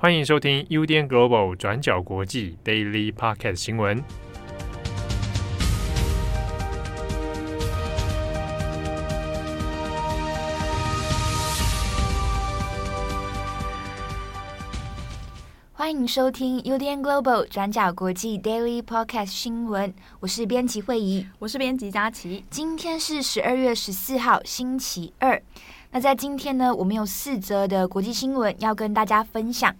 欢迎收听 UDN Global 转角国际 Daily Podcast 新闻。欢迎收听 UDN Global 转角国际 Daily Podcast 新闻。我是编辑惠仪，我是编辑佳琪。今天是十二月十四号，星期二。那在今天呢，我们有四则的国际新闻要跟大家分享。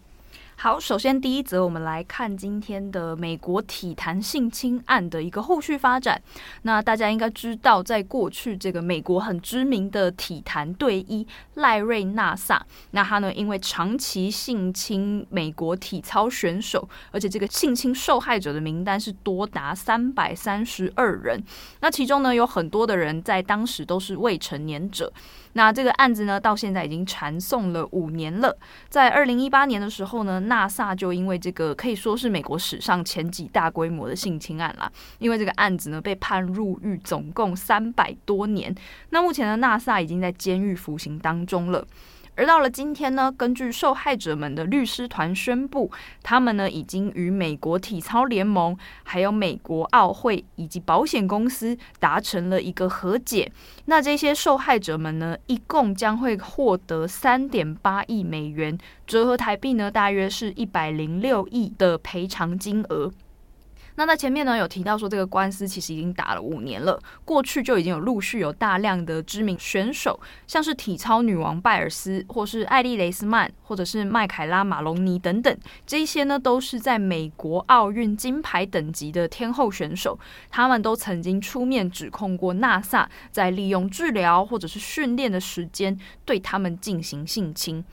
好，首先第一则，我们来看今天的美国体坛性侵案的一个后续发展。那大家应该知道，在过去这个美国很知名的体坛队医赖瑞纳萨，那他呢因为长期性侵美国体操选手，而且这个性侵受害者的名单是多达三百三十二人。那其中呢有很多的人在当时都是未成年者。那这个案子呢到现在已经传送了五年了。在二零一八年的时候呢。纳萨就因为这个可以说是美国史上前几大规模的性侵案啦，因为这个案子呢被判入狱总共三百多年。那目前呢，纳萨已经在监狱服刑当中了。而到了今天呢，根据受害者们的律师团宣布，他们呢已经与美国体操联盟、还有美国奥会以及保险公司达成了一个和解。那这些受害者们呢，一共将会获得三点八亿美元，折合台币呢，大约是一百零六亿的赔偿金额。那在前面呢，有提到说这个官司其实已经打了五年了，过去就已经有陆续有大量的知名选手，像是体操女王拜尔斯，或是艾莉雷斯曼，或者是麦凯拉马龙尼等等，这些呢都是在美国奥运金牌等级的天后选手，他们都曾经出面指控过纳萨在利用治疗或者是训练的时间对他们进行性侵。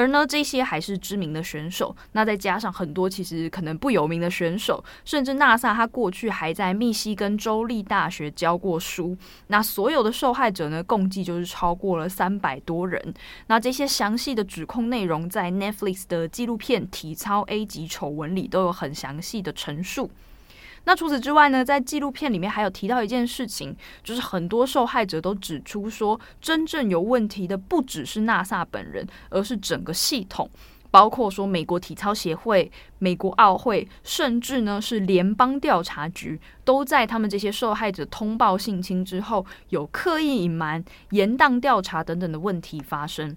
而呢，这些还是知名的选手，那再加上很多其实可能不有名的选手，甚至纳萨他过去还在密西根州立大学教过书。那所有的受害者呢，共计就是超过了三百多人。那这些详细的指控内容，在 Netflix 的纪录片《体操 A 级丑闻》里都有很详细的陈述。那除此之外呢，在纪录片里面还有提到一件事情，就是很多受害者都指出说，真正有问题的不只是纳萨本人，而是整个系统，包括说美国体操协会、美国奥会，甚至呢是联邦调查局，都在他们这些受害者通报性侵之后，有刻意隐瞒、延宕调查等等的问题发生。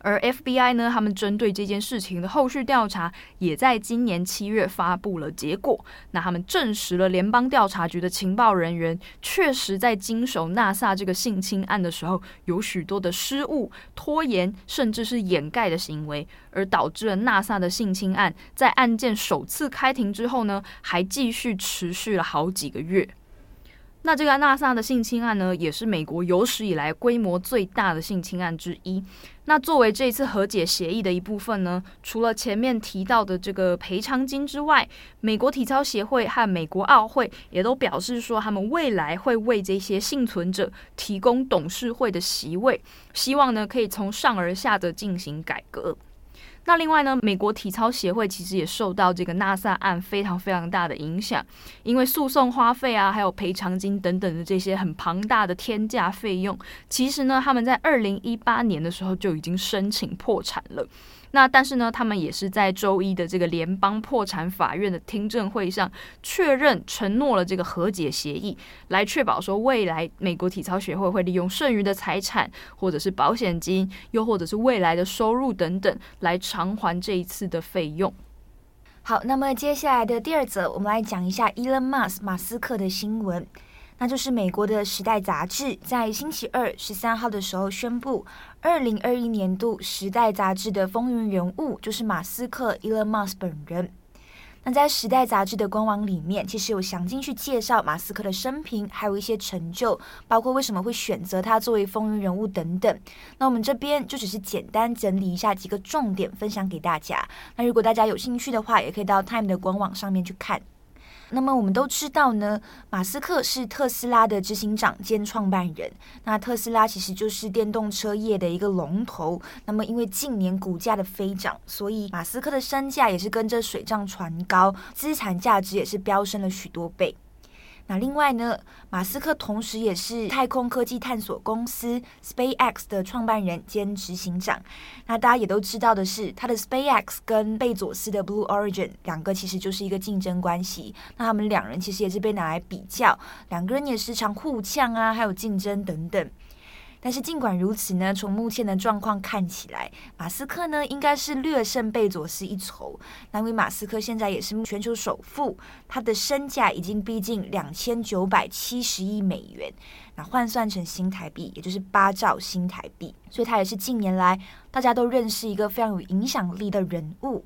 而 FBI 呢，他们针对这件事情的后续调查，也在今年七月发布了结果。那他们证实了联邦调查局的情报人员确实在经手纳萨这个性侵案的时候，有许多的失误、拖延，甚至是掩盖的行为，而导致了纳萨的性侵案在案件首次开庭之后呢，还继续持续了好几个月。那这个纳萨的性侵案呢，也是美国有史以来规模最大的性侵案之一。那作为这次和解协议的一部分呢，除了前面提到的这个赔偿金之外，美国体操协会和美国奥会也都表示说，他们未来会为这些幸存者提供董事会的席位，希望呢可以从上而下的进行改革。那另外呢，美国体操协会其实也受到这个纳萨案非常非常大的影响，因为诉讼花费啊，还有赔偿金等等的这些很庞大的天价费用，其实呢，他们在二零一八年的时候就已经申请破产了。那但是呢，他们也是在周一的这个联邦破产法院的听证会上确认承诺了这个和解协议，来确保说未来美国体操协会会利用剩余的财产，或者是保险金，又或者是未来的收入等等，来偿还这一次的费用。好，那么接下来的第二则，我们来讲一下 Elon Musk 马斯克的新闻。那就是美国的《时代》杂志在星期二十三号的时候宣布，二零二一年度《时代》杂志的风云人物就是马斯克 Elon Musk 本人。那在《时代》杂志的官网里面，其实有详尽去介绍马斯克的生平，还有一些成就，包括为什么会选择他作为风云人物等等。那我们这边就只是简单整理一下几个重点，分享给大家。那如果大家有兴趣的话，也可以到 Time 的官网上面去看。那么我们都知道呢，马斯克是特斯拉的执行长兼创办人。那特斯拉其实就是电动车业的一个龙头。那么因为近年股价的飞涨，所以马斯克的身价也是跟着水涨船高，资产价值也是飙升了许多倍。那另外呢，马斯克同时也是太空科技探索公司 SpaceX 的创办人兼执行长。那大家也都知道的是，他的 SpaceX 跟贝佐斯的 Blue Origin 两个其实就是一个竞争关系。那他们两人其实也是被拿来比较，两个人也时常互呛啊，还有竞争等等。但是尽管如此呢，从目前的状况看起来，马斯克呢应该是略胜贝佐斯一筹。那因为马斯克现在也是全球首富，他的身价已经逼近两千九百七十亿美元，那换算成新台币，也就是八兆新台币。所以他也是近年来大家都认识一个非常有影响力的人物。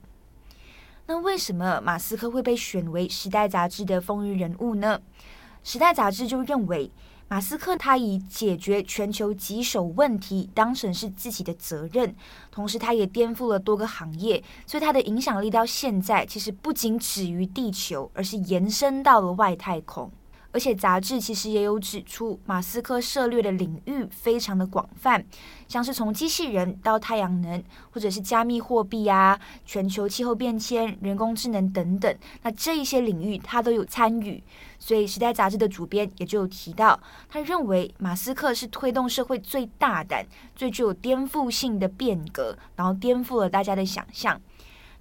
那为什么马斯克会被选为《时代》杂志的风云人物呢？《时代》杂志就认为。马斯克他以解决全球棘手问题当成是自己的责任，同时他也颠覆了多个行业，所以他的影响力到现在其实不仅止于地球，而是延伸到了外太空。而且杂志其实也有指出，马斯克涉猎的领域非常的广泛，像是从机器人到太阳能，或者是加密货币啊、全球气候变迁、人工智能等等，那这一些领域他都有参与。所以，《时代》杂志的主编也就有提到，他认为马斯克是推动社会最大胆、最具有颠覆性的变革，然后颠覆了大家的想象。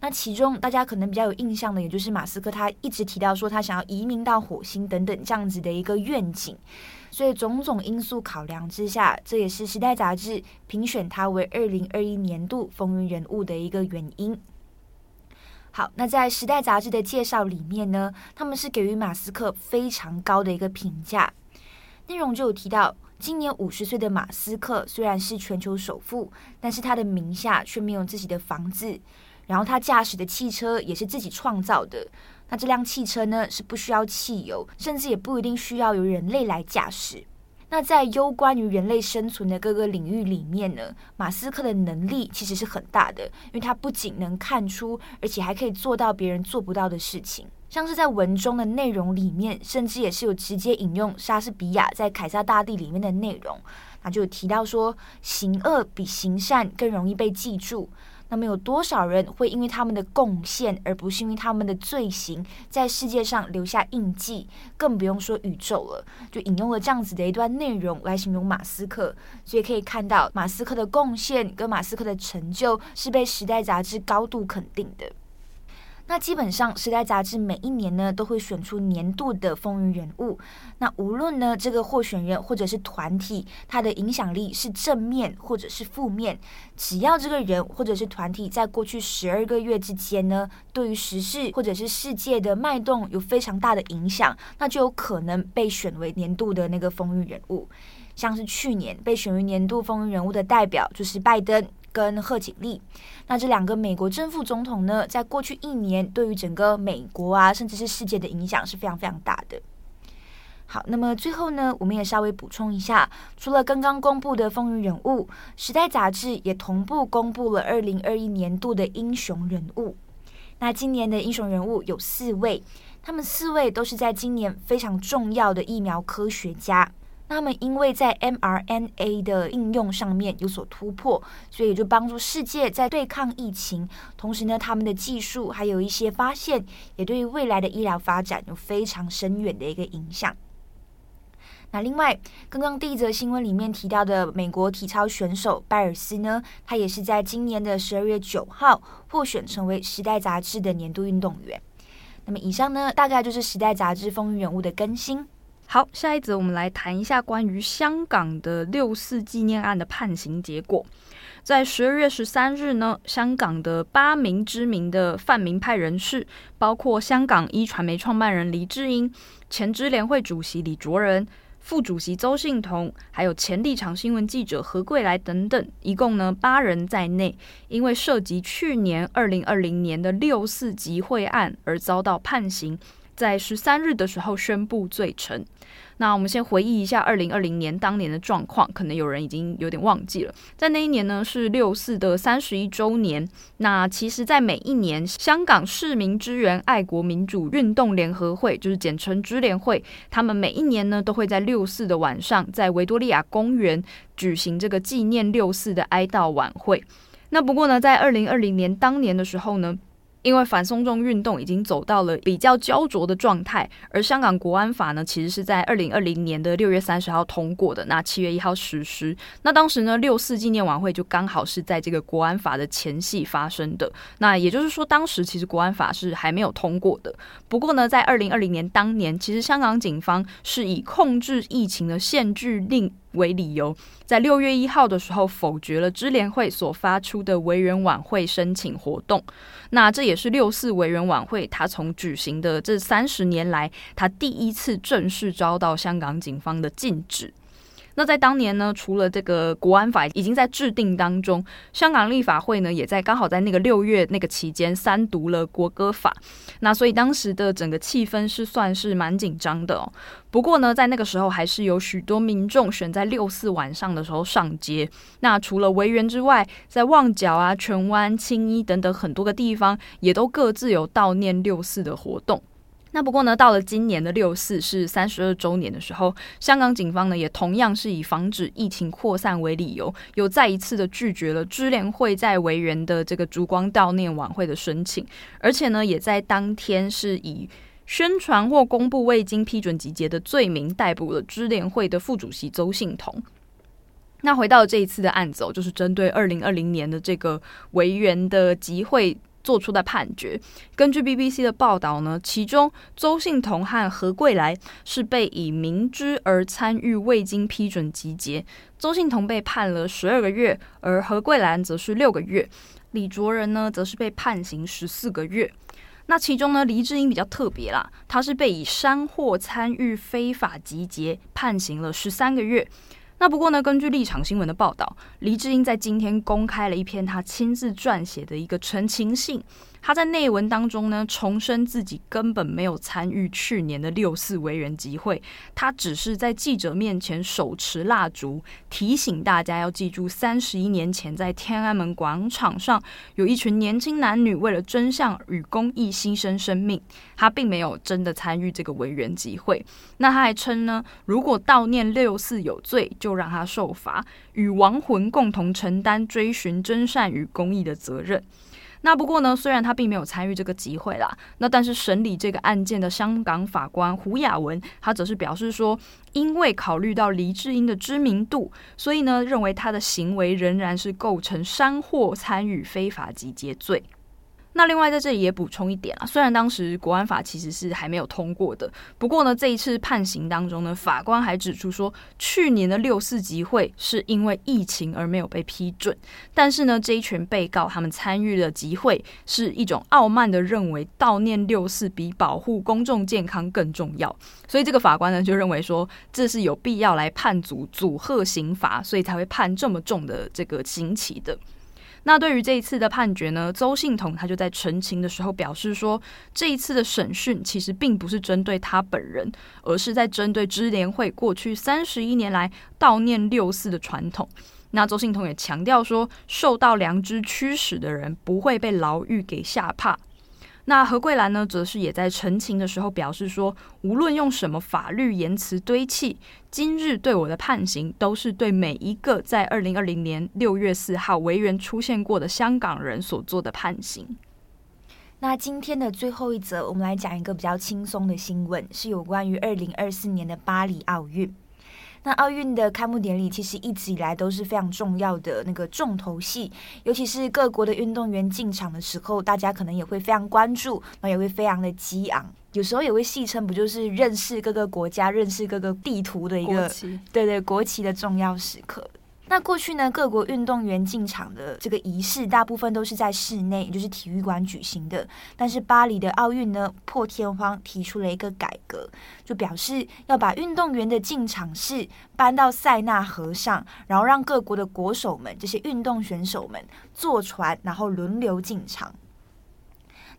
那其中大家可能比较有印象的，也就是马斯克他一直提到说他想要移民到火星等等这样子的一个愿景，所以种种因素考量之下，这也是《时代》杂志评选他为二零二一年度风云人物的一个原因。好，那在《时代》杂志的介绍里面呢，他们是给予马斯克非常高的一个评价，内容就有提到，今年五十岁的马斯克虽然是全球首富，但是他的名下却没有自己的房子。然后他驾驶的汽车也是自己创造的，那这辆汽车呢，是不需要汽油，甚至也不一定需要由人类来驾驶。那在攸关于人类生存的各个领域里面呢，马斯克的能力其实是很大的，因为他不仅能看出，而且还可以做到别人做不到的事情。像是在文中的内容里面，甚至也是有直接引用莎士比亚在《凯撒大帝》里面的内容，那就提到说，行恶比行善更容易被记住。那么有多少人会因为他们的贡献，而不是因为他们的罪行，在世界上留下印记？更不用说宇宙了。就引用了这样子的一段内容来形容马斯克，所以可以看到马斯克的贡献跟马斯克的成就是被《时代》杂志高度肯定的。那基本上，《时代》杂志每一年呢都会选出年度的风云人物。那无论呢这个候选人或者是团体，他的影响力是正面或者是负面，只要这个人或者是团体在过去十二个月之间呢，对于时事或者是世界的脉动有非常大的影响，那就有可能被选为年度的那个风云人物。像是去年被选为年度风云人物的代表就是拜登。跟贺锦丽，那这两个美国正副总统呢，在过去一年对于整个美国啊，甚至是世界的影响是非常非常大的。好，那么最后呢，我们也稍微补充一下，除了刚刚公布的风云人物，《时代》杂志也同步公布了二零二一年度的英雄人物。那今年的英雄人物有四位，他们四位都是在今年非常重要的疫苗科学家。他们因为在 mRNA 的应用上面有所突破，所以就帮助世界在对抗疫情。同时呢，他们的技术还有一些发现，也对于未来的医疗发展有非常深远的一个影响。那另外，刚刚第一则新闻里面提到的美国体操选手拜尔斯呢，他也是在今年的十二月九号获选成为《时代》杂志的年度运动员。那么以上呢，大概就是《时代》杂志风云人物的更新。好，下一则我们来谈一下关于香港的六四纪念案的判刑结果。在十二月十三日呢，香港的八名知名的泛民派人士，包括香港一传媒创办人黎智英、前支联会主席李卓人、副主席邹幸彤，还有前立场新闻记者何桂来等等，一共呢八人在内，因为涉及去年二零二零年的六四集会案而遭到判刑。在十三日的时候宣布罪成。那我们先回忆一下二零二零年当年的状况，可能有人已经有点忘记了。在那一年呢，是六四的三十一周年。那其实，在每一年，香港市民支援爱国民主运动联合会，就是简称支联会，他们每一年呢都会在六四的晚上，在维多利亚公园举行这个纪念六四的哀悼晚会。那不过呢，在二零二零年当年的时候呢，因为反送中运动已经走到了比较焦灼的状态，而香港国安法呢，其实是在二零二零年的六月三十号通过的，那七月一号实施。那当时呢，六四纪念晚会就刚好是在这个国安法的前夕发生的。那也就是说，当时其实国安法是还没有通过的。不过呢，在二零二零年当年，其实香港警方是以控制疫情的限聚令为理由，在六月一号的时候否决了支联会所发出的维园晚会申请活动。那这也是六四维园晚会，他从举行的这三十年来，他第一次正式遭到香港警方的禁止。那在当年呢，除了这个国安法已经在制定当中，香港立法会呢也在刚好在那个六月那个期间三读了国歌法。那所以当时的整个气氛是算是蛮紧张的哦。不过呢，在那个时候还是有许多民众选在六四晚上的时候上街。那除了维园之外，在旺角啊、荃湾、青衣等等很多个地方，也都各自有悼念六四的活动。那不过呢，到了今年的六四是三十二周年的时候，香港警方呢也同样是以防止疫情扩散为理由，又再一次的拒绝了支联会在维园的这个烛光悼念晚会的申请，而且呢，也在当天是以宣传或公布未经批准集结的罪名逮捕了支联会的副主席邹幸彤。那回到这一次的案子，就是针对二零二零年的这个维园的集会。做出的判决，根据 BBC 的报道呢，其中邹幸彤和何桂来是被以明知而参与未经批准集结，邹幸彤被判了十二个月，而何桂兰则是六个月，李卓人呢则是被判刑十四个月。那其中呢，黎智英比较特别啦，他是被以煽惑参与非法集结判刑了十三个月。那不过呢，根据立场新闻的报道，黎智英在今天公开了一篇他亲自撰写的一个澄清信。他在内文当中呢，重申自己根本没有参与去年的六四维园集会，他只是在记者面前手持蜡烛，提醒大家要记住三十一年前在天安门广场上有一群年轻男女为了真相与公益牺牲生命。他并没有真的参与这个维园集会。那他还称呢，如果悼念六四有罪，就让他受罚，与亡魂共同承担追寻真善与公益的责任。那不过呢，虽然他并没有参与这个集会啦，那但是审理这个案件的香港法官胡雅文，他则是表示说，因为考虑到黎智英的知名度，所以呢，认为他的行为仍然是构成煽惑参与非法集结罪。那另外在这里也补充一点啊，虽然当时国安法其实是还没有通过的，不过呢，这一次判刑当中呢，法官还指出说，去年的六四集会是因为疫情而没有被批准，但是呢，这一群被告他们参与的集会是一种傲慢的认为悼念六四比保护公众健康更重要，所以这个法官呢就认为说，这是有必要来判组组合刑罚，所以才会判这么重的这个刑期的。那对于这一次的判决呢，周信彤他就在陈情的时候表示说，这一次的审讯其实并不是针对他本人，而是在针对支联会过去三十一年来悼念六四的传统。那周信彤也强调说，受到良知驱使的人不会被牢狱给吓怕。那何桂兰呢，则是也在陈情的时候表示说，无论用什么法律言辞堆砌，今日对我的判刑，都是对每一个在二零二零年六月四号维园出现过的香港人所做的判刑。那今天的最后一则，我们来讲一个比较轻松的新闻，是有关于二零二四年的巴黎奥运。那奥运的开幕典礼其实一直以来都是非常重要的那个重头戏，尤其是各国的运动员进场的时候，大家可能也会非常关注，然后也会非常的激昂，有时候也会戏称不就是认识各个国家、认识各个地图的一个，对对，国旗的重要时刻。那过去呢，各国运动员进场的这个仪式，大部分都是在室内，也就是体育馆举行的。但是巴黎的奥运呢，破天荒提出了一个改革，就表示要把运动员的进场式搬到塞纳河上，然后让各国的国手们，这些运动选手们坐船，然后轮流进场。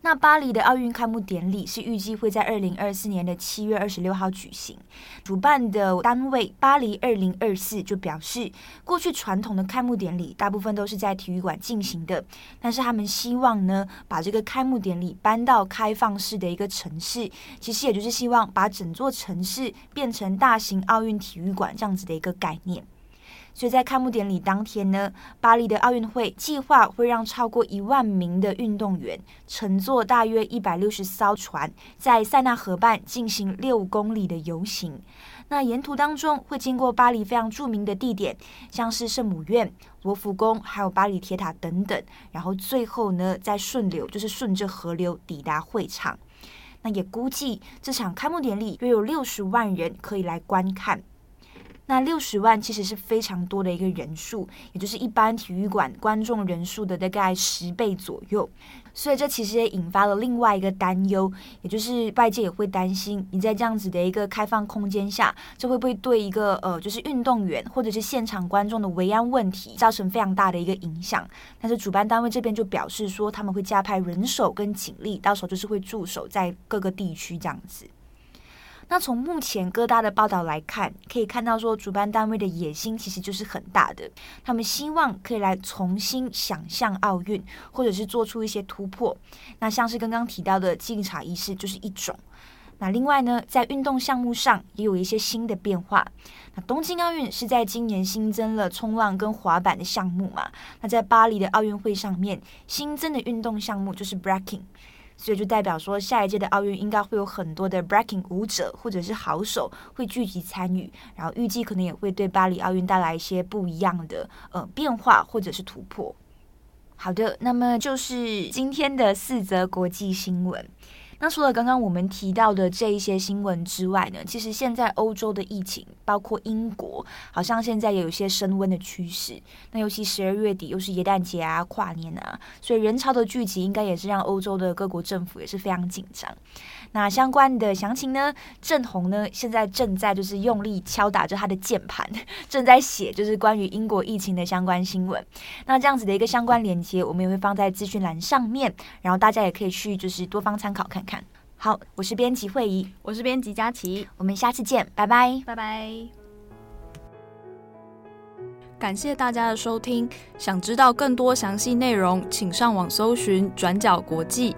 那巴黎的奥运开幕典礼是预计会在二零二四年的七月二十六号举行。主办的单位巴黎二零二四就表示，过去传统的开幕典礼大部分都是在体育馆进行的，但是他们希望呢，把这个开幕典礼搬到开放式的一个城市，其实也就是希望把整座城市变成大型奥运体育馆这样子的一个概念。所以在开幕典礼当天呢，巴黎的奥运会计划会让超过一万名的运动员乘坐大约一百六十艘船，在塞纳河畔进行六公里的游行。那沿途当中会经过巴黎非常著名的地点，像是圣母院、罗浮宫，还有巴黎铁塔等等。然后最后呢，再顺流，就是顺着河流抵达会场。那也估计这场开幕典礼约有六十万人可以来观看。那六十万其实是非常多的一个人数，也就是一般体育馆观众人数的大概十倍左右。所以这其实也引发了另外一个担忧，也就是外界也会担心，你在这样子的一个开放空间下，这会不会对一个呃，就是运动员或者是现场观众的维安问题造成非常大的一个影响？但是主办单位这边就表示说，他们会加派人手跟警力，到时候就是会驻守在各个地区这样子。那从目前各大的报道来看，可以看到说，主办单位的野心其实就是很大的。他们希望可以来重新想象奥运，或者是做出一些突破。那像是刚刚提到的敬茶仪式就是一种。那另外呢，在运动项目上也有一些新的变化。那东京奥运是在今年新增了冲浪跟滑板的项目嘛？那在巴黎的奥运会上面新增的运动项目就是 breaking。所以就代表说，下一届的奥运应该会有很多的 breaking 舞者或者是好手会聚集参与，然后预计可能也会对巴黎奥运带来一些不一样的呃变化或者是突破。好的，那么就是今天的四则国际新闻。那除了刚刚我们提到的这一些新闻之外呢，其实现在欧洲的疫情，包括英国，好像现在也有些升温的趋势。那尤其十二月底又是耶诞节啊、跨年啊，所以人潮的聚集应该也是让欧洲的各国政府也是非常紧张。那相关的详情呢，郑红呢现在正在就是用力敲打着他的键盘，正在写就是关于英国疫情的相关新闻。那这样子的一个相关链接，我们也会放在资讯栏上面，然后大家也可以去就是多方参考看看。好，我是编辑惠仪，我是编辑佳琪，我们下次见，拜拜，拜拜。感谢大家的收听，想知道更多详细内容，请上网搜寻转角国际。